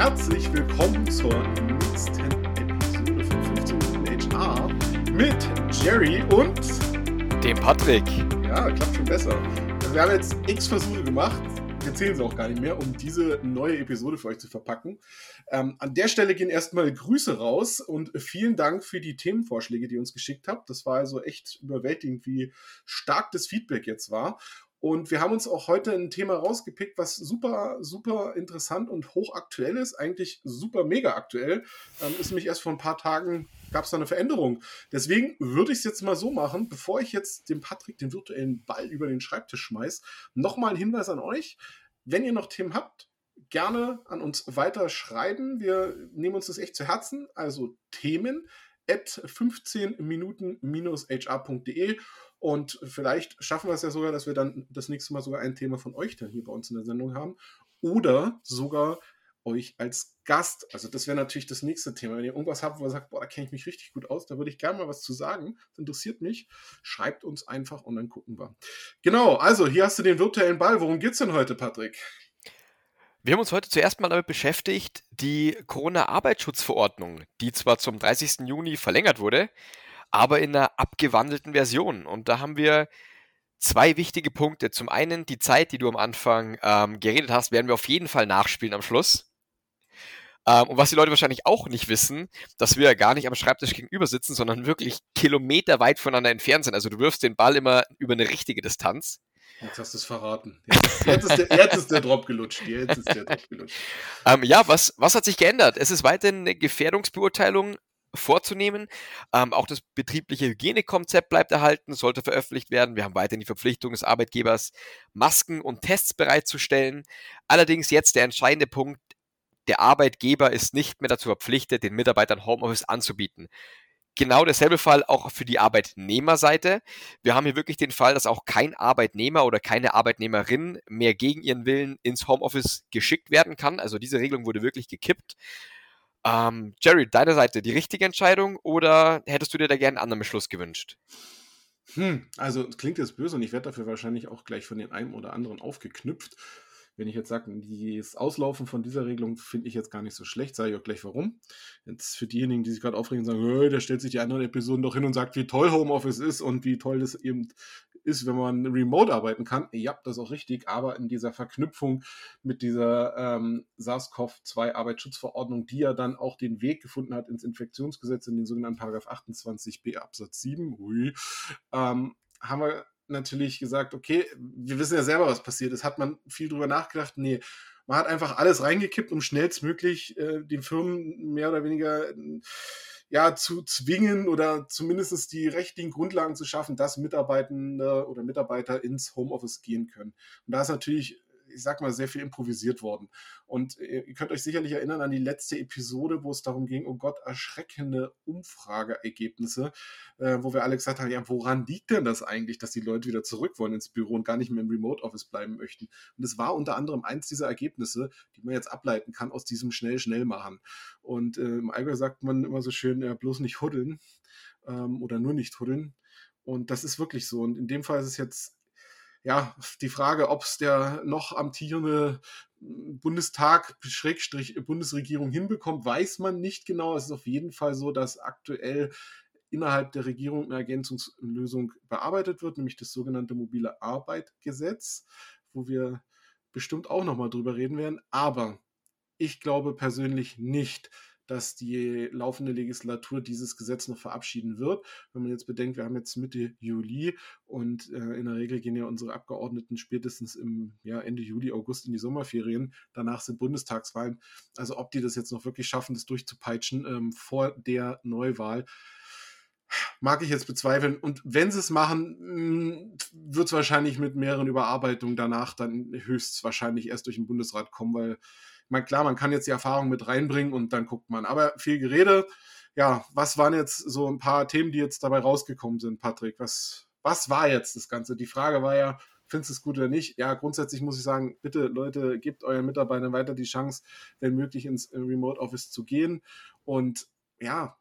herzlich willkommen zur nächsten Episode von 15 Minuten HR mit Jerry und dem Patrick. Ja, klappt schon besser. Also wir haben jetzt x Versuche gemacht, wir zählen sie auch gar nicht mehr, um diese neue Episode für euch zu verpacken. Ähm, an der Stelle gehen erstmal Grüße raus und vielen Dank für die Themenvorschläge, die ihr uns geschickt habt. Das war also echt überwältigend, wie stark das Feedback jetzt war. Und wir haben uns auch heute ein Thema rausgepickt, was super, super interessant und hochaktuell ist. Eigentlich super mega aktuell. Ähm, ist nämlich erst vor ein paar Tagen gab es da eine Veränderung. Deswegen würde ich es jetzt mal so machen, bevor ich jetzt dem Patrick den virtuellen Ball über den Schreibtisch schmeiß, nochmal ein Hinweis an euch. Wenn ihr noch Themen habt, gerne an uns weiter schreiben. Wir nehmen uns das echt zu Herzen. Also Themen at 15 minuten-hr.de und vielleicht schaffen wir es ja sogar, dass wir dann das nächste Mal sogar ein Thema von euch dann hier bei uns in der Sendung haben. Oder sogar euch als Gast. Also das wäre natürlich das nächste Thema. Wenn ihr irgendwas habt, wo ihr sagt, boah, da kenne ich mich richtig gut aus, da würde ich gerne mal was zu sagen. Das interessiert mich. Schreibt uns einfach und dann gucken wir. Genau, also hier hast du den virtuellen Ball. Worum geht es denn heute, Patrick? Wir haben uns heute zuerst mal damit beschäftigt, die Corona-Arbeitsschutzverordnung, die zwar zum 30. Juni verlängert wurde, aber in einer abgewandelten Version. Und da haben wir zwei wichtige Punkte. Zum einen die Zeit, die du am Anfang ähm, geredet hast, werden wir auf jeden Fall nachspielen am Schluss. Ähm, und was die Leute wahrscheinlich auch nicht wissen, dass wir ja gar nicht am Schreibtisch gegenüber sitzen, sondern wirklich kilometerweit voneinander entfernt sind. Also du wirfst den Ball immer über eine richtige Distanz. Jetzt hast du es verraten. Jetzt, jetzt, ist der, jetzt, ist der, Drop gelutscht. Jetzt ist der Drop gelutscht. Ähm, ja, was, was hat sich geändert? Es ist weiterhin eine Gefährdungsbeurteilung vorzunehmen. Ähm, auch das betriebliche Hygienekonzept bleibt erhalten, sollte veröffentlicht werden. Wir haben weiterhin die Verpflichtung des Arbeitgebers, Masken und Tests bereitzustellen. Allerdings jetzt der entscheidende Punkt, der Arbeitgeber ist nicht mehr dazu verpflichtet, den Mitarbeitern Homeoffice anzubieten. Genau derselbe Fall auch für die Arbeitnehmerseite. Wir haben hier wirklich den Fall, dass auch kein Arbeitnehmer oder keine Arbeitnehmerin mehr gegen ihren Willen ins Homeoffice geschickt werden kann. Also diese Regelung wurde wirklich gekippt. Ähm, Jerry, deine Seite, die richtige Entscheidung oder hättest du dir da gerne einen anderen Beschluss gewünscht? Hm, also klingt jetzt böse und ich werde dafür wahrscheinlich auch gleich von den einen oder anderen aufgeknüpft. Wenn ich jetzt sage, das Auslaufen von dieser Regelung finde ich jetzt gar nicht so schlecht, sage ich auch gleich warum. Jetzt für diejenigen, die sich gerade aufregen und sagen, der stellt sich die anderen Episoden doch hin und sagt, wie toll Homeoffice ist und wie toll das eben ist, wenn man remote arbeiten kann. Ja, das ist auch richtig, aber in dieser Verknüpfung mit dieser ähm, SARS-CoV-2 Arbeitsschutzverordnung, die ja dann auch den Weg gefunden hat ins Infektionsgesetz in den sogenannten Paragraph 28b Absatz 7, ui, ähm, haben wir natürlich gesagt, okay, wir wissen ja selber, was passiert ist. Hat man viel drüber nachgedacht? Nee. Man hat einfach alles reingekippt, um schnellstmöglich äh, den Firmen mehr oder weniger äh, ja, zu zwingen oder zumindest die rechtlichen Grundlagen zu schaffen, dass Mitarbeitende oder Mitarbeiter ins Homeoffice gehen können. Und da ist natürlich ich sag mal, sehr viel improvisiert worden. Und äh, ihr könnt euch sicherlich erinnern an die letzte Episode, wo es darum ging, oh Gott, erschreckende Umfrageergebnisse, äh, wo wir alle gesagt haben, ja, woran liegt denn das eigentlich, dass die Leute wieder zurück wollen ins Büro und gar nicht mehr im Remote Office bleiben möchten? Und es war unter anderem eins dieser Ergebnisse, die man jetzt ableiten kann aus diesem schnell, schnell machen. Und äh, im Allgäu sagt man immer so schön, ja, bloß nicht huddeln ähm, oder nur nicht huddeln. Und das ist wirklich so. Und in dem Fall ist es jetzt ja, die Frage, ob es der noch amtierende Bundestag, Schrägstrich Bundesregierung hinbekommt, weiß man nicht genau. Es ist auf jeden Fall so, dass aktuell innerhalb der Regierung eine Ergänzungslösung bearbeitet wird, nämlich das sogenannte mobile Arbeitgesetz, wo wir bestimmt auch nochmal drüber reden werden. Aber ich glaube persönlich nicht, dass die laufende Legislatur dieses Gesetz noch verabschieden wird. Wenn man jetzt bedenkt, wir haben jetzt Mitte Juli und äh, in der Regel gehen ja unsere Abgeordneten spätestens im ja, Ende Juli, August in die Sommerferien. Danach sind Bundestagswahlen. Also ob die das jetzt noch wirklich schaffen, das durchzupeitschen ähm, vor der Neuwahl mag ich jetzt bezweifeln. Und wenn sie es machen, mm, wird es wahrscheinlich mit mehreren Überarbeitungen danach dann höchstwahrscheinlich erst durch den Bundesrat kommen, weil meine, klar, man kann jetzt die Erfahrung mit reinbringen und dann guckt man. Aber viel Gerede. Ja, was waren jetzt so ein paar Themen, die jetzt dabei rausgekommen sind, Patrick? Was, was war jetzt das Ganze? Die Frage war ja, findest du es gut oder nicht? Ja, grundsätzlich muss ich sagen, bitte Leute, gebt euren Mitarbeitern weiter die Chance, wenn möglich ins Remote Office zu gehen. Und ja,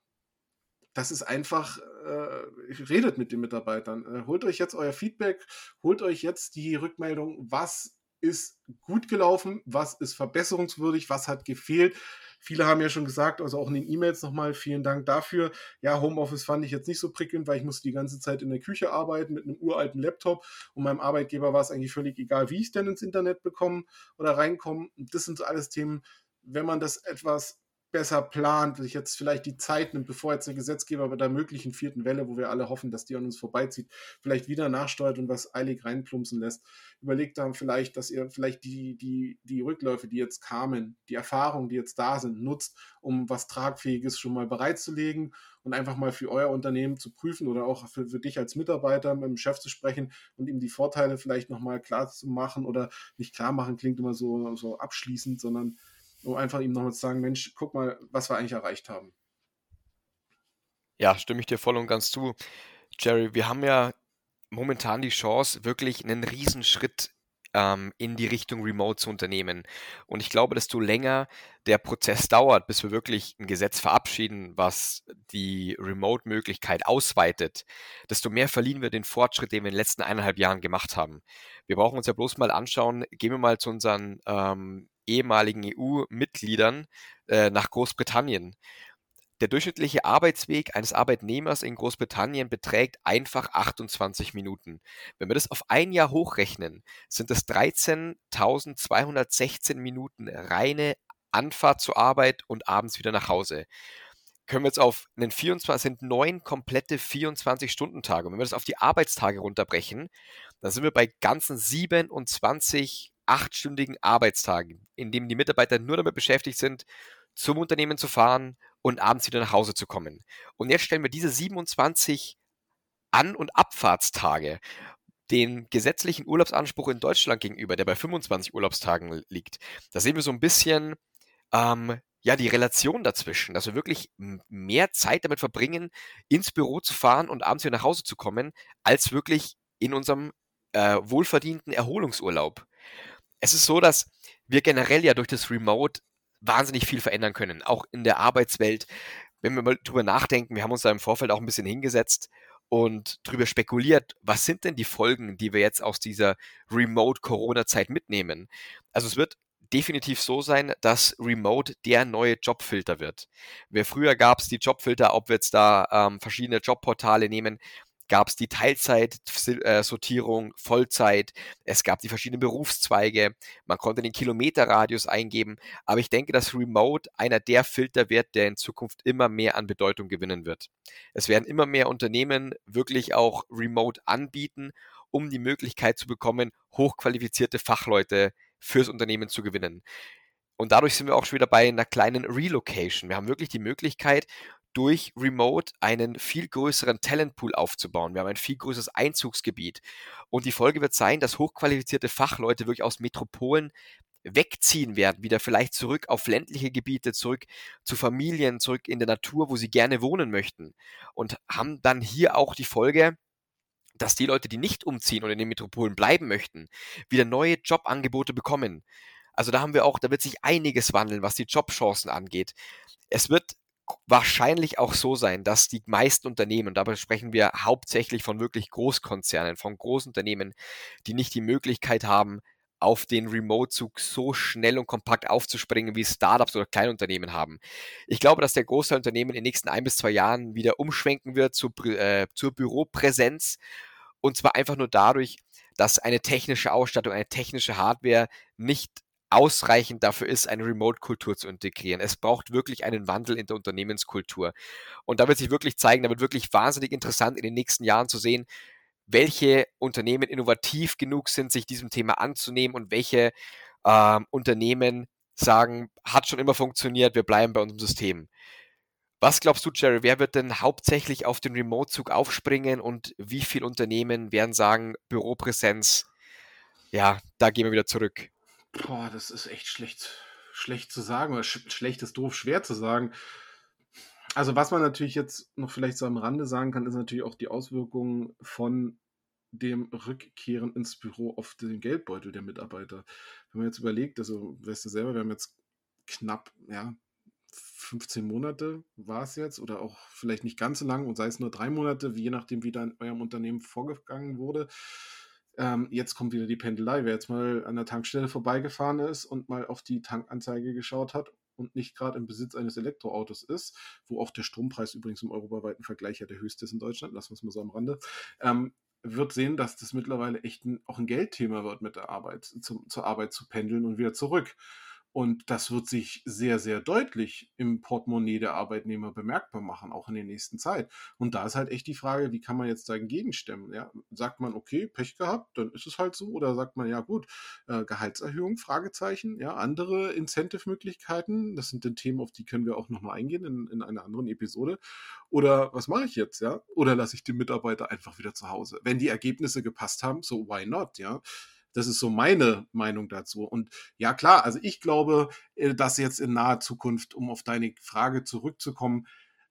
das ist einfach, äh, redet mit den Mitarbeitern. Äh, holt euch jetzt euer Feedback, holt euch jetzt die Rückmeldung, was ist gut gelaufen, was ist verbesserungswürdig, was hat gefehlt. Viele haben ja schon gesagt, also auch in den E-Mails nochmal, vielen Dank dafür. Ja, Homeoffice fand ich jetzt nicht so prickelnd, weil ich musste die ganze Zeit in der Küche arbeiten mit einem uralten Laptop und meinem Arbeitgeber war es eigentlich völlig egal, wie ich denn ins Internet bekomme oder reinkomme. Das sind alles Themen, wenn man das etwas besser plant, sich jetzt vielleicht die Zeit nimmt, bevor jetzt der Gesetzgeber bei der möglichen vierten Welle, wo wir alle hoffen, dass die an uns vorbeizieht, vielleicht wieder nachsteuert und was eilig reinplumpsen lässt. Überlegt dann vielleicht, dass ihr vielleicht die, die, die Rückläufe, die jetzt kamen, die Erfahrungen, die jetzt da sind, nutzt, um was Tragfähiges schon mal bereitzulegen und einfach mal für euer Unternehmen zu prüfen oder auch für, für dich als Mitarbeiter mit dem Chef zu sprechen und ihm die Vorteile vielleicht nochmal klar zu machen oder nicht klar machen, klingt immer so, so abschließend, sondern um einfach ihm nochmal zu sagen, Mensch, guck mal, was wir eigentlich erreicht haben. Ja, stimme ich dir voll und ganz zu. Jerry, wir haben ja momentan die Chance, wirklich einen Riesenschritt ähm, in die Richtung Remote zu unternehmen. Und ich glaube, desto länger der Prozess dauert, bis wir wirklich ein Gesetz verabschieden, was die Remote-Möglichkeit ausweitet, desto mehr verlieren wir den Fortschritt, den wir in den letzten eineinhalb Jahren gemacht haben. Wir brauchen uns ja bloß mal anschauen, gehen wir mal zu unseren ähm, ehemaligen EU-Mitgliedern äh, nach Großbritannien. Der durchschnittliche Arbeitsweg eines Arbeitnehmers in Großbritannien beträgt einfach 28 Minuten. Wenn wir das auf ein Jahr hochrechnen, sind es 13.216 Minuten reine Anfahrt zur Arbeit und abends wieder nach Hause. Können wir jetzt auf einen 24, sind neun komplette 24-Stunden-Tage. Und wenn wir das auf die Arbeitstage runterbrechen, dann sind wir bei ganzen 27 achtstündigen Arbeitstagen, in dem die Mitarbeiter nur damit beschäftigt sind, zum Unternehmen zu fahren und abends wieder nach Hause zu kommen. Und jetzt stellen wir diese 27 An- und Abfahrtstage den gesetzlichen Urlaubsanspruch in Deutschland gegenüber, der bei 25 Urlaubstagen liegt. Da sehen wir so ein bisschen ähm, ja die Relation dazwischen, dass wir wirklich mehr Zeit damit verbringen, ins Büro zu fahren und abends wieder nach Hause zu kommen, als wirklich in unserem äh, wohlverdienten Erholungsurlaub es ist so, dass wir generell ja durch das Remote wahnsinnig viel verändern können, auch in der Arbeitswelt. Wenn wir mal drüber nachdenken, wir haben uns da im Vorfeld auch ein bisschen hingesetzt und drüber spekuliert, was sind denn die Folgen, die wir jetzt aus dieser Remote-Corona-Zeit mitnehmen? Also es wird definitiv so sein, dass Remote der neue Jobfilter wird. Wer früher gab es die Jobfilter, ob wir jetzt da ähm, verschiedene Jobportale nehmen, gab es die Teilzeitsortierung, Vollzeit, es gab die verschiedenen Berufszweige, man konnte den Kilometerradius eingeben, aber ich denke, dass Remote einer der Filter wird, der in Zukunft immer mehr an Bedeutung gewinnen wird. Es werden immer mehr Unternehmen wirklich auch Remote anbieten, um die Möglichkeit zu bekommen, hochqualifizierte Fachleute fürs Unternehmen zu gewinnen. Und dadurch sind wir auch schon wieder bei einer kleinen Relocation. Wir haben wirklich die Möglichkeit, durch Remote einen viel größeren Talentpool aufzubauen. Wir haben ein viel größeres Einzugsgebiet. Und die Folge wird sein, dass hochqualifizierte Fachleute wirklich aus Metropolen wegziehen werden, wieder vielleicht zurück auf ländliche Gebiete, zurück zu Familien, zurück in der Natur, wo sie gerne wohnen möchten. Und haben dann hier auch die Folge, dass die Leute, die nicht umziehen und in den Metropolen bleiben möchten, wieder neue Jobangebote bekommen. Also da haben wir auch, da wird sich einiges wandeln, was die Jobchancen angeht. Es wird wahrscheinlich auch so sein, dass die meisten Unternehmen, und dabei sprechen wir hauptsächlich von wirklich Großkonzernen, von Großunternehmen, die nicht die Möglichkeit haben, auf den Remote-Zug so schnell und kompakt aufzuspringen, wie Startups oder Kleinunternehmen haben. Ich glaube, dass der Großteil Unternehmen in den nächsten ein bis zwei Jahren wieder umschwenken wird zu, äh, zur Büropräsenz. Und zwar einfach nur dadurch, dass eine technische Ausstattung, eine technische Hardware nicht ausreichend dafür ist, eine Remote-Kultur zu integrieren. Es braucht wirklich einen Wandel in der Unternehmenskultur. Und da wird sich wirklich zeigen, da wird wirklich wahnsinnig interessant in den nächsten Jahren zu sehen, welche Unternehmen innovativ genug sind, sich diesem Thema anzunehmen und welche ähm, Unternehmen sagen, hat schon immer funktioniert, wir bleiben bei unserem System. Was glaubst du, Jerry, wer wird denn hauptsächlich auf den Remote-Zug aufspringen und wie viele Unternehmen werden sagen, Büropräsenz, ja, da gehen wir wieder zurück? Boah, das ist echt schlecht, schlecht zu sagen oder sch schlecht ist doof, schwer zu sagen. Also was man natürlich jetzt noch vielleicht so am Rande sagen kann, ist natürlich auch die Auswirkungen von dem Rückkehren ins Büro auf den Geldbeutel der Mitarbeiter. Wenn man jetzt überlegt, also weißt du selber, wir haben jetzt knapp, ja, 15 Monate war es jetzt oder auch vielleicht nicht ganz so lang und sei es nur drei Monate, je nachdem, wie da in eurem Unternehmen vorgegangen wurde ähm, jetzt kommt wieder die Pendelei. Wer jetzt mal an der Tankstelle vorbeigefahren ist und mal auf die Tankanzeige geschaut hat und nicht gerade im Besitz eines Elektroautos ist, wo auch der Strompreis übrigens im europaweiten Vergleich ja der höchste ist in Deutschland, lassen wir es mal so am Rande, ähm, wird sehen, dass das mittlerweile echt ein, auch ein Geldthema wird, mit der Arbeit, zum, zur Arbeit zu pendeln und wieder zurück. Und das wird sich sehr, sehr deutlich im Portemonnaie der Arbeitnehmer bemerkbar machen, auch in der nächsten Zeit. Und da ist halt echt die Frage, wie kann man jetzt dagegen stemmen? Ja? Sagt man, okay, Pech gehabt, dann ist es halt so, oder sagt man, ja gut, äh, Gehaltserhöhung, Fragezeichen, ja, andere Incentive-Möglichkeiten, das sind dann Themen, auf die können wir auch nochmal eingehen in, in einer anderen Episode. Oder was mache ich jetzt, ja? Oder lasse ich den Mitarbeiter einfach wieder zu Hause? Wenn die Ergebnisse gepasst haben, so why not, ja? Das ist so meine Meinung dazu. Und ja, klar, also ich glaube, äh, dass jetzt in naher Zukunft, um auf deine Frage zurückzukommen,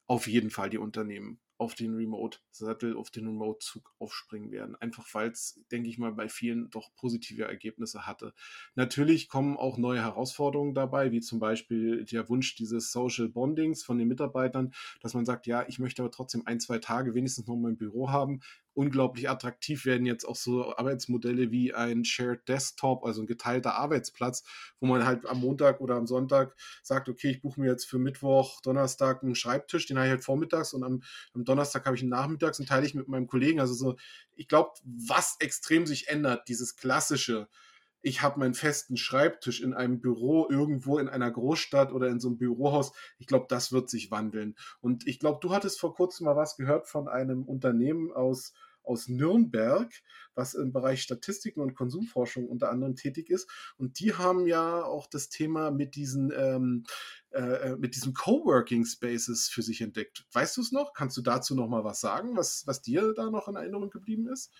auf jeden Fall die Unternehmen auf den Remote-Sattel, auf den Remote-Zug aufspringen werden. Einfach weil es, denke ich mal, bei vielen doch positive Ergebnisse hatte. Natürlich kommen auch neue Herausforderungen dabei, wie zum Beispiel der Wunsch dieses Social Bondings von den Mitarbeitern, dass man sagt, ja, ich möchte aber trotzdem ein, zwei Tage wenigstens noch mein Büro haben unglaublich attraktiv werden jetzt auch so Arbeitsmodelle wie ein Shared Desktop, also ein geteilter Arbeitsplatz, wo man halt am Montag oder am Sonntag sagt, okay, ich buche mir jetzt für Mittwoch, Donnerstag einen Schreibtisch, den habe ich halt vormittags und am, am Donnerstag habe ich einen nachmittags und teile ich mit meinem Kollegen. Also so, ich glaube, was extrem sich ändert, dieses klassische, ich habe meinen festen Schreibtisch in einem Büro irgendwo in einer Großstadt oder in so einem Bürohaus. Ich glaube, das wird sich wandeln. Und ich glaube, du hattest vor kurzem mal was gehört von einem Unternehmen aus aus Nürnberg, was im Bereich Statistiken und Konsumforschung unter anderem tätig ist. Und die haben ja auch das Thema mit diesen, ähm, äh, mit diesen Coworking Spaces für sich entdeckt. Weißt du es noch? Kannst du dazu noch mal was sagen, was, was dir da noch in Erinnerung geblieben ist?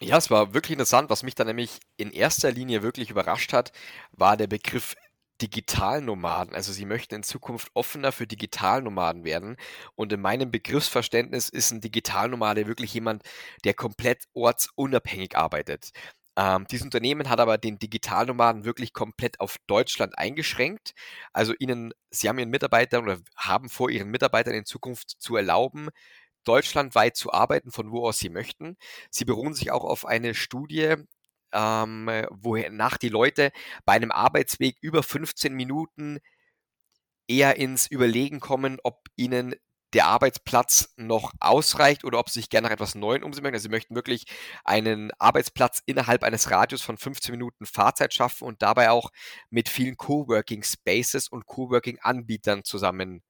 Ja, es war wirklich interessant. Was mich dann nämlich in erster Linie wirklich überrascht hat, war der Begriff Digitalnomaden. Also sie möchten in Zukunft offener für Digitalnomaden werden. Und in meinem Begriffsverständnis ist ein Digitalnomade wirklich jemand, der komplett ortsunabhängig arbeitet. Ähm, dieses Unternehmen hat aber den Digitalnomaden wirklich komplett auf Deutschland eingeschränkt. Also ihnen, sie haben ihren Mitarbeitern oder haben vor, ihren Mitarbeitern in Zukunft zu erlauben, deutschlandweit zu arbeiten, von wo aus sie möchten. Sie beruhen sich auch auf eine Studie ähm, wonach die Leute bei einem Arbeitsweg über 15 Minuten eher ins Überlegen kommen, ob ihnen der Arbeitsplatz noch ausreicht oder ob sie sich gerne nach etwas Neuem umsehen möchten. Also sie möchten wirklich einen Arbeitsplatz innerhalb eines Radius von 15 Minuten Fahrzeit schaffen und dabei auch mit vielen Coworking Spaces und Coworking Anbietern zusammen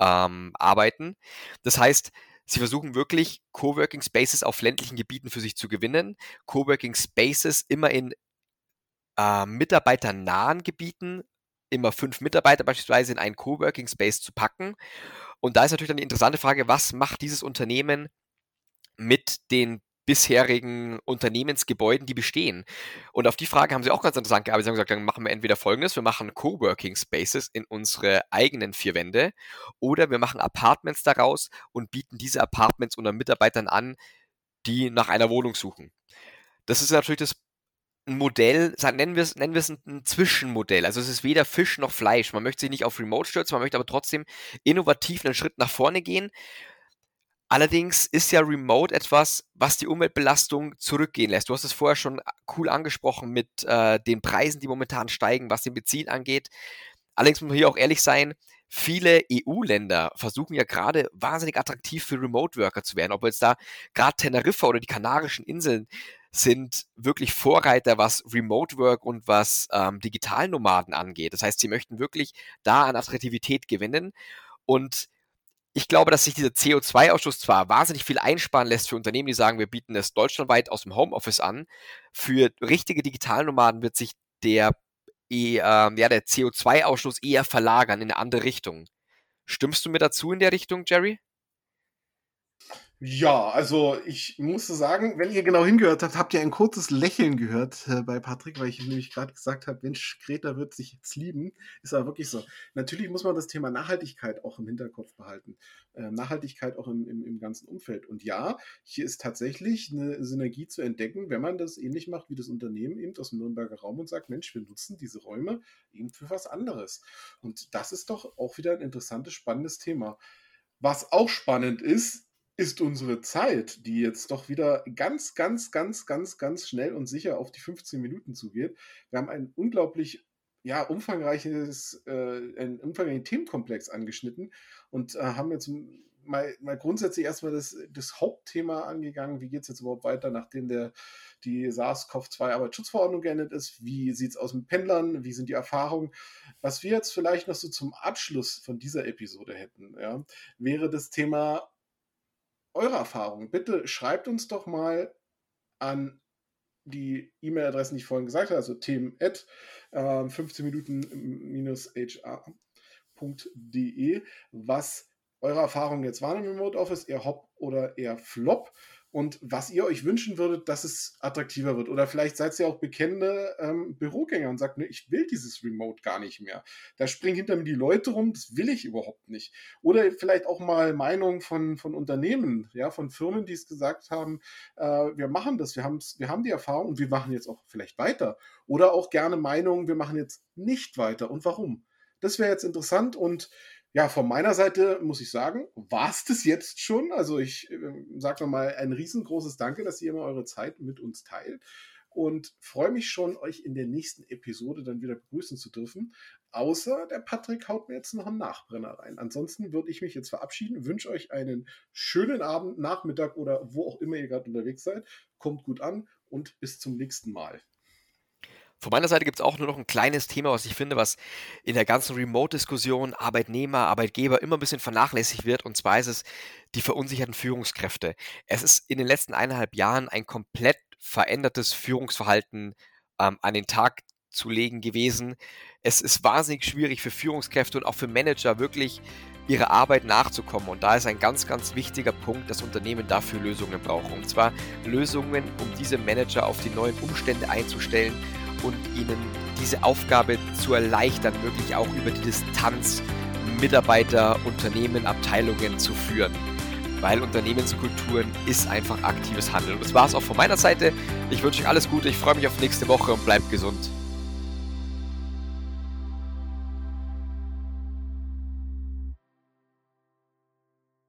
ähm, arbeiten. Das heißt, Sie versuchen wirklich, Coworking Spaces auf ländlichen Gebieten für sich zu gewinnen. Coworking Spaces immer in äh, mitarbeiternahen Gebieten, immer fünf Mitarbeiter beispielsweise in einen Coworking Space zu packen. Und da ist natürlich dann die interessante Frage, was macht dieses Unternehmen mit den bisherigen Unternehmensgebäuden, die bestehen? Und auf die Frage haben sie auch ganz interessant gearbeitet. Sie haben gesagt, dann machen wir entweder folgendes, wir machen Coworking Spaces in unsere eigenen vier Wände oder wir machen Apartments daraus und bieten diese Apartments unseren Mitarbeitern an, die nach einer Wohnung suchen. Das ist natürlich das Modell, nennen wir es, nennen wir es ein, ein, Zwischenmodell. Also es ist weder Fisch noch Fleisch. Man möchte sich nicht auf Remote stürzen, man möchte aber trotzdem innovativ einen Schritt nach vorne gehen. Allerdings ist ja Remote etwas, was die Umweltbelastung zurückgehen lässt. Du hast es vorher schon cool angesprochen mit äh, den Preisen, die momentan steigen, was den Benzin angeht. Allerdings muss man hier auch ehrlich sein, viele EU-Länder versuchen ja gerade wahnsinnig attraktiv für Remote-Worker zu werden. Ob jetzt da gerade Teneriffa oder die Kanarischen Inseln sind wirklich Vorreiter, was Remote Work und was ähm, Digitalnomaden angeht. Das heißt, sie möchten wirklich da an Attraktivität gewinnen. Und ich glaube, dass sich dieser CO2-Ausstoß zwar wahnsinnig viel einsparen lässt für Unternehmen, die sagen, wir bieten es deutschlandweit aus dem Homeoffice an. Für richtige Digitalnomaden wird sich der, äh, ja, der CO2-Ausstoß eher verlagern in eine andere Richtung. Stimmst du mir dazu in der Richtung, Jerry? Ja, also ich musste sagen, wenn ihr genau hingehört habt, habt ihr ein kurzes Lächeln gehört äh, bei Patrick, weil ich nämlich gerade gesagt habe, Mensch, Greta wird sich jetzt lieben. Ist aber wirklich so. Natürlich muss man das Thema Nachhaltigkeit auch im Hinterkopf behalten. Äh, Nachhaltigkeit auch im, im, im ganzen Umfeld. Und ja, hier ist tatsächlich eine Synergie zu entdecken, wenn man das ähnlich macht wie das Unternehmen eben aus dem Nürnberger Raum und sagt, Mensch, wir nutzen diese Räume eben für was anderes. Und das ist doch auch wieder ein interessantes, spannendes Thema. Was auch spannend ist, ist unsere Zeit, die jetzt doch wieder ganz, ganz, ganz, ganz, ganz schnell und sicher auf die 15 Minuten zugeht. Wir haben ein unglaublich ja, umfangreiches, äh, einen umfangreichen Themenkomplex angeschnitten und äh, haben jetzt mal, mal grundsätzlich erstmal das, das Hauptthema angegangen. Wie geht es jetzt überhaupt weiter, nachdem der, die SARS-CoV-2-Arbeitsschutzverordnung geendet ist? Wie sieht es aus mit Pendlern? Wie sind die Erfahrungen? Was wir jetzt vielleicht noch so zum Abschluss von dieser Episode hätten, ja, wäre das Thema eure Erfahrungen. Bitte schreibt uns doch mal an die E-Mail-Adressen, die ich vorhin gesagt habe, also themen at äh, 15 Minuten-hr.de, was eure Erfahrungen jetzt waren im Remote Office, eher Hop oder eher Flop und was ihr euch wünschen würdet, dass es attraktiver wird. Oder vielleicht seid ihr auch bekennende ähm, Bürogänger und sagt, ne, ich will dieses Remote gar nicht mehr. Da springen hinter mir die Leute rum, das will ich überhaupt nicht. Oder vielleicht auch mal Meinungen von, von Unternehmen, ja, von Firmen, die es gesagt haben, äh, wir machen das, wir, wir haben die Erfahrung und wir machen jetzt auch vielleicht weiter. Oder auch gerne Meinungen, wir machen jetzt nicht weiter und warum. Das wäre jetzt interessant und ja, von meiner Seite muss ich sagen, war es das jetzt schon. Also ich äh, sage nochmal ein riesengroßes Danke, dass ihr immer eure Zeit mit uns teilt und freue mich schon, euch in der nächsten Episode dann wieder begrüßen zu dürfen. Außer der Patrick haut mir jetzt noch einen Nachbrenner rein. Ansonsten würde ich mich jetzt verabschieden, wünsche euch einen schönen Abend, Nachmittag oder wo auch immer ihr gerade unterwegs seid. Kommt gut an und bis zum nächsten Mal. Von meiner Seite gibt es auch nur noch ein kleines Thema, was ich finde, was in der ganzen Remote-Diskussion Arbeitnehmer, Arbeitgeber immer ein bisschen vernachlässigt wird. Und zwar ist es die verunsicherten Führungskräfte. Es ist in den letzten eineinhalb Jahren ein komplett verändertes Führungsverhalten ähm, an den Tag zu legen gewesen. Es ist wahnsinnig schwierig für Führungskräfte und auch für Manager wirklich ihrer Arbeit nachzukommen. Und da ist ein ganz, ganz wichtiger Punkt, dass Unternehmen dafür Lösungen brauchen. Und zwar Lösungen, um diese Manager auf die neuen Umstände einzustellen und ihnen diese Aufgabe zu erleichtern, wirklich auch über die Distanz Mitarbeiter, Unternehmen, Abteilungen zu führen. Weil Unternehmenskulturen ist einfach aktives Handeln. Und das war es auch von meiner Seite. Ich wünsche euch alles Gute, ich freue mich auf nächste Woche und bleibt gesund.